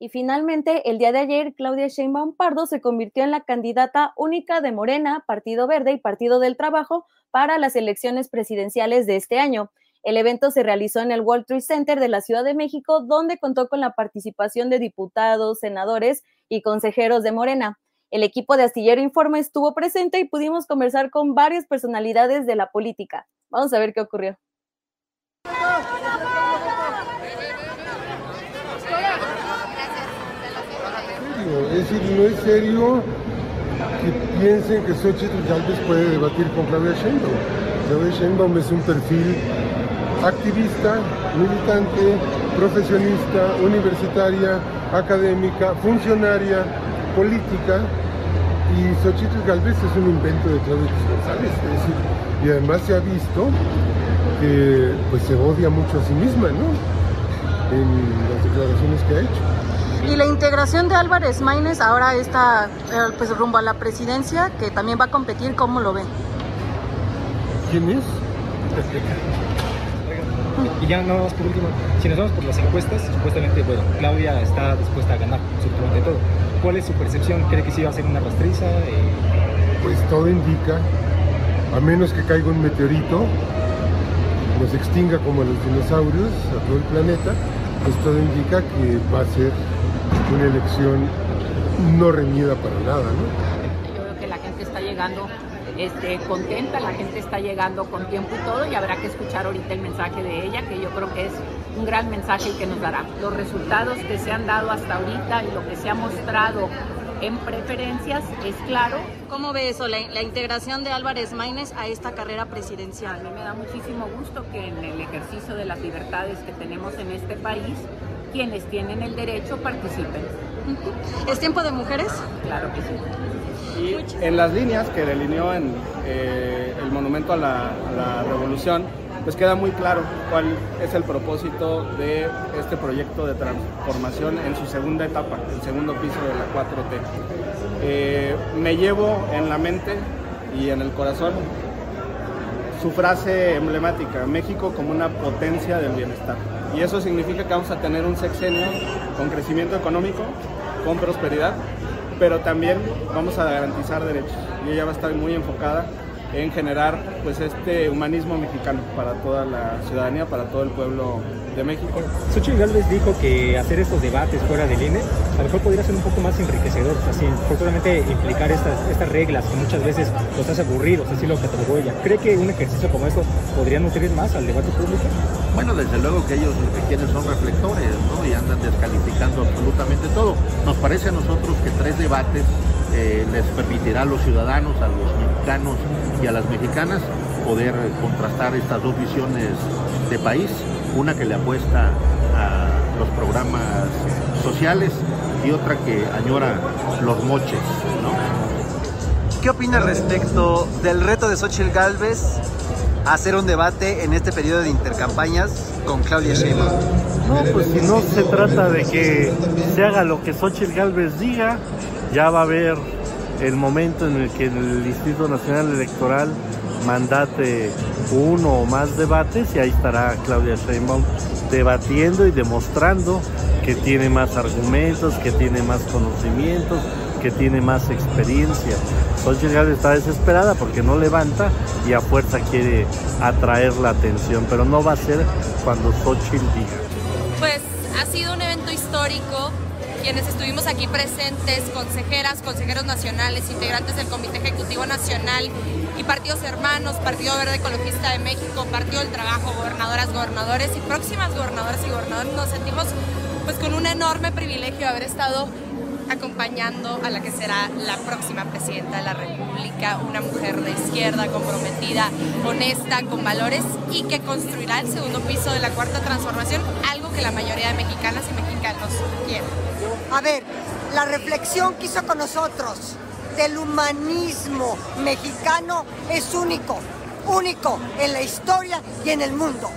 Y finalmente, el día de ayer, Claudia Sheinbaum Pardo se convirtió en la candidata única de Morena, Partido Verde y Partido del Trabajo para las elecciones presidenciales de este año. El evento se realizó en el World Trade Center de la Ciudad de México, donde contó con la participación de diputados, senadores y consejeros de Morena. El equipo de Astillero Informe estuvo presente y pudimos conversar con varias personalidades de la política. Vamos a ver qué ocurrió. Es decir, no es serio que piensen que Xochitl Galvez puede debatir con Claudia Sheinbaum. Claudia Sheinbaum es un perfil activista, militante, profesionista, universitaria, académica, funcionaria, política, y Xochitl Galvez es un invento de Claudia González, es y además se ha visto que pues se odia mucho a sí misma, ¿no? En las declaraciones que ha hecho. Y la integración de Álvarez Maínez ahora está eh, pues rumbo a la presidencia, que también va a competir, ¿cómo lo ven? ¿Quién es? Y ya nada más por último, si nos vamos por las encuestas, supuestamente, bueno, Claudia está dispuesta a ganar absolutamente todo. ¿Cuál es su percepción? ¿Cree que sí va a ser una rastriza? Eh, Pues todo indica, a menos que caiga un meteorito, nos extinga como a los dinosaurios a todo el planeta, pues todo indica que va a ser una elección no reñida para nada, ¿no? Yo creo que la gente está llegando este, contenta, la gente está llegando con tiempo y todo, y habrá que escuchar ahorita el mensaje de ella, que yo creo que es un gran mensaje y que nos dará. Los resultados que se han dado hasta ahorita y lo que se ha mostrado en preferencias es claro. ¿Cómo ve eso, la, la integración de Álvarez Maínez a esta carrera A presidencial? mí me da muchísimo gusto que en el ejercicio de las libertades que tenemos en este país, quienes tienen el derecho participen. ¿Es tiempo de mujeres? Claro que sí. Y en las líneas que delineó en eh, el monumento a la, a la revolución, pues queda muy claro cuál es el propósito de este proyecto de transformación en su segunda etapa, el segundo piso de la 4T. Eh, me llevo en la mente y en el corazón su frase emblemática, México como una potencia del bienestar. Y eso significa que vamos a tener un sexenio con crecimiento económico, con prosperidad, pero también vamos a garantizar derechos. Y ella va a estar muy enfocada en generar pues este humanismo mexicano para toda la ciudadanía, para todo el pueblo de México. Xochitl Gálvez dijo que hacer estos debates fuera del INE a lo mejor podría ser un poco más enriquecedor, así, probablemente implicar estas, estas reglas que muchas veces los hace aburridos, así lo catalogó ella. ¿Cree que un ejercicio como esto podría nutrir más al debate público? Bueno, desde luego que ellos lo que quieren son reflectores, ¿no? Y andan descalificando absolutamente todo. Nos parece a nosotros que tres debates eh, les permitirá a los ciudadanos, a los mexicanos y a las mexicanas poder contrastar estas dos visiones de país, una que le apuesta a los programas sociales y otra que añora los moches, ¿no? ¿Qué opina respecto del reto de Xochitl Galvez a hacer un debate en este periodo de intercampañas con Claudia Sheinbaum? No, pues si no se trata de que se haga lo que Xochitl Galvez diga, ya va a haber el momento en el que el Instituto Nacional Electoral mandate uno o más debates y ahí estará Claudia Sheinbaum debatiendo y demostrando que tiene más argumentos, que tiene más conocimientos, que tiene más experiencia. Xochitl Galvez está desesperada porque no levanta y a fuerza quiere atraer la atención, pero no va a ser cuando Xochitl diga. Pues ha sido un evento histórico. Quienes estuvimos aquí presentes, consejeras, consejeros nacionales, integrantes del Comité Ejecutivo Nacional y partidos hermanos, Partido Verde Ecologista de México, Partido del Trabajo, gobernadoras, gobernadores y próximas gobernadoras y gobernadores, nos sentimos pues con un enorme privilegio haber estado acompañando a la que será la próxima presidenta de la República, una mujer de izquierda comprometida, honesta, con valores y que construirá el segundo piso de la cuarta transformación, algo que la mayoría de mexicanas y mexicanos quieren. A ver, la reflexión que hizo con nosotros del humanismo mexicano es único, único en la historia y en el mundo.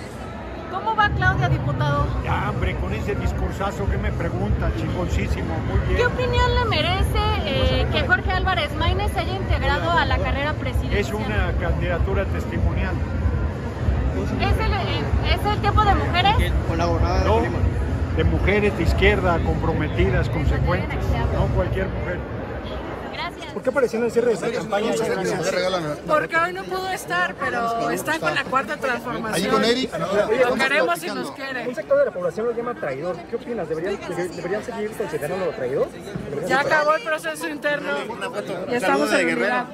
¿Cómo va Claudia, diputado? Ya, hombre, con ese discursazo que me pregunta, chingoncísimo, muy bien. ¿Qué opinión le merece eh, que Jorge Álvarez Maínez se haya integrado a la carrera presidencial? Es una candidatura testimonial. ¿Es el, eh, ¿es el tiempo de mujeres? No, de mujeres de izquierda, comprometidas, consecuentes, no cualquier mujer. ¿Por qué apareció en el cierre de esta campaña? Porque hoy no pudo estar, pero está con la cuarta transformación. Ahí con Eric. Lo queremos y nos quiere. Un sector de la población lo llama traidor. ¿Qué opinas? ¿Deberían, deberían seguir considerándolo traidor? Ya acabó el proceso interno. Ya estamos en unidad.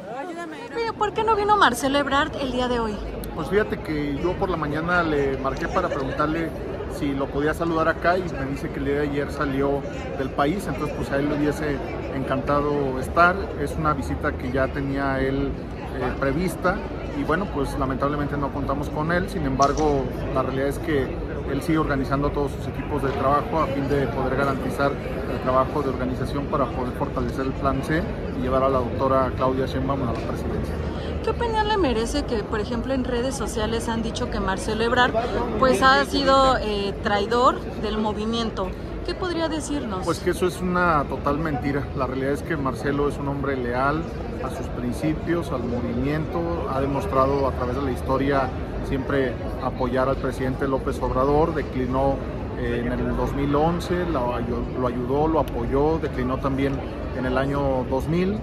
Mira, ¿por qué no vino Marcelo Ebrard el día de hoy? Pues fíjate que yo por la mañana le marqué para preguntarle si lo podía saludar acá y me dice que el día de ayer salió del país, entonces pues a él le hubiese encantado estar. Es una visita que ya tenía él eh, prevista y bueno, pues lamentablemente no contamos con él, sin embargo la realidad es que él sigue organizando todos sus equipos de trabajo a fin de poder garantizar el trabajo de organización para poder fortalecer el plan C y llevar a la doctora Claudia Sheinbaum a la presidencia. ¿Qué opinión le merece que, por ejemplo, en redes sociales han dicho que Marcelo Ebrard pues ha sido eh, traidor del movimiento? ¿Qué podría decirnos? Pues que eso es una total mentira. La realidad es que Marcelo es un hombre leal a sus principios, al movimiento, ha demostrado a través de la historia siempre apoyar al presidente López Obrador, declinó eh, en el 2011, lo, lo ayudó, lo apoyó, declinó también en el año 2000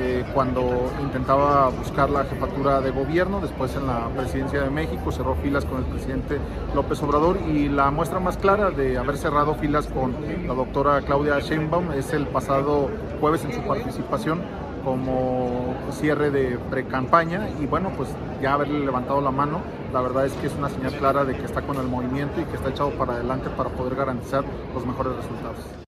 eh, cuando intentaba buscar la jefatura de gobierno, después en la presidencia de México cerró filas con el presidente López Obrador y la muestra más clara de haber cerrado filas con la doctora Claudia Sheinbaum es el pasado jueves en su participación como cierre de pre-campaña y bueno, pues ya haberle levantado la mano, la verdad es que es una señal clara de que está con el movimiento y que está echado para adelante para poder garantizar los mejores resultados.